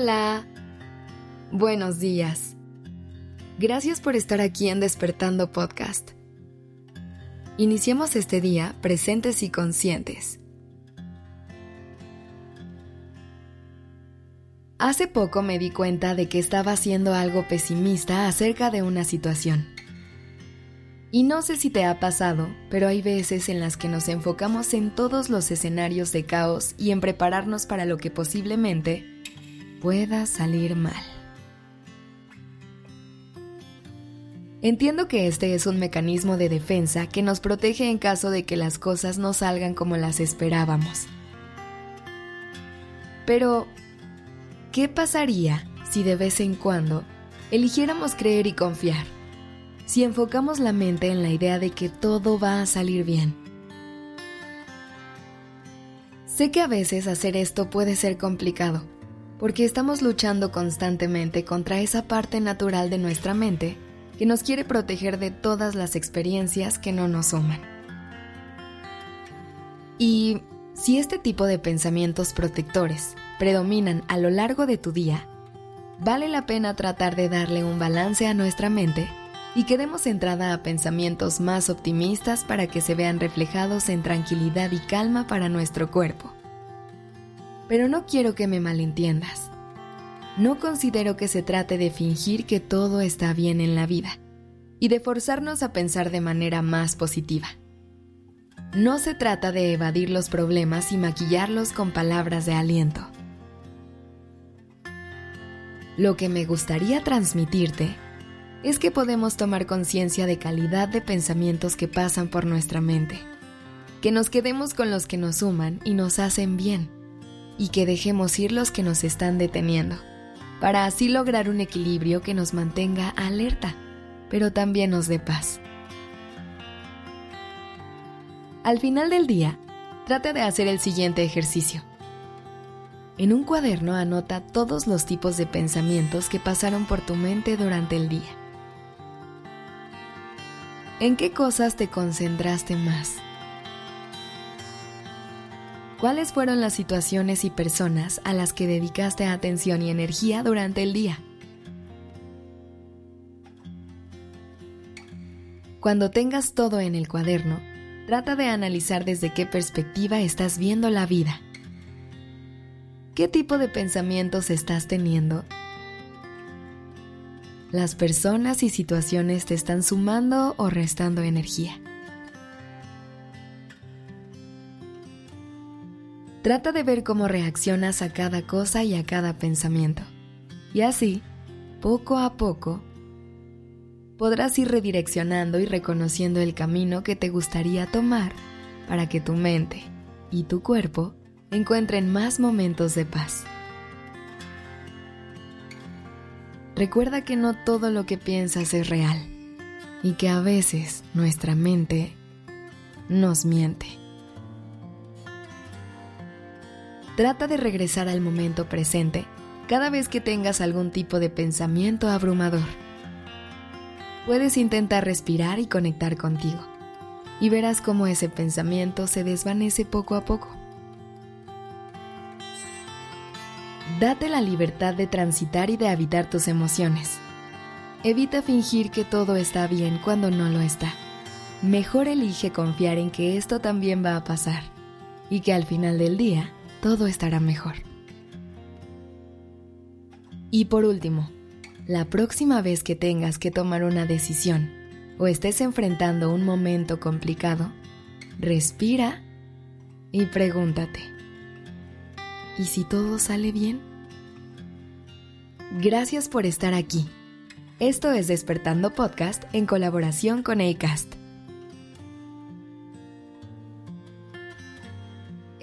Hola. Buenos días. Gracias por estar aquí en Despertando Podcast. Iniciemos este día presentes y conscientes. Hace poco me di cuenta de que estaba haciendo algo pesimista acerca de una situación. Y no sé si te ha pasado, pero hay veces en las que nos enfocamos en todos los escenarios de caos y en prepararnos para lo que posiblemente pueda salir mal. Entiendo que este es un mecanismo de defensa que nos protege en caso de que las cosas no salgan como las esperábamos. Pero, ¿qué pasaría si de vez en cuando eligiéramos creer y confiar? Si enfocamos la mente en la idea de que todo va a salir bien. Sé que a veces hacer esto puede ser complicado, porque estamos luchando constantemente contra esa parte natural de nuestra mente que nos quiere proteger de todas las experiencias que no nos suman. Y si este tipo de pensamientos protectores predominan a lo largo de tu día, vale la pena tratar de darle un balance a nuestra mente y que demos entrada a pensamientos más optimistas para que se vean reflejados en tranquilidad y calma para nuestro cuerpo. Pero no quiero que me malentiendas no considero que se trate de fingir que todo está bien en la vida y de forzarnos a pensar de manera más positiva. No se trata de evadir los problemas y maquillarlos con palabras de aliento. Lo que me gustaría transmitirte es que podemos tomar conciencia de calidad de pensamientos que pasan por nuestra mente, que nos quedemos con los que nos suman y nos hacen bien, y que dejemos ir los que nos están deteniendo para así lograr un equilibrio que nos mantenga alerta, pero también nos dé paz. Al final del día, trate de hacer el siguiente ejercicio. En un cuaderno anota todos los tipos de pensamientos que pasaron por tu mente durante el día. ¿En qué cosas te concentraste más? ¿Cuáles fueron las situaciones y personas a las que dedicaste atención y energía durante el día? Cuando tengas todo en el cuaderno, trata de analizar desde qué perspectiva estás viendo la vida. ¿Qué tipo de pensamientos estás teniendo? ¿Las personas y situaciones te están sumando o restando energía? Trata de ver cómo reaccionas a cada cosa y a cada pensamiento. Y así, poco a poco, podrás ir redireccionando y reconociendo el camino que te gustaría tomar para que tu mente y tu cuerpo encuentren más momentos de paz. Recuerda que no todo lo que piensas es real y que a veces nuestra mente nos miente. Trata de regresar al momento presente cada vez que tengas algún tipo de pensamiento abrumador. Puedes intentar respirar y conectar contigo, y verás cómo ese pensamiento se desvanece poco a poco. Date la libertad de transitar y de habitar tus emociones. Evita fingir que todo está bien cuando no lo está. Mejor elige confiar en que esto también va a pasar y que al final del día todo estará mejor. Y por último, la próxima vez que tengas que tomar una decisión o estés enfrentando un momento complicado, respira y pregúntate, ¿y si todo sale bien? Gracias por estar aquí. Esto es Despertando Podcast en colaboración con ACAST.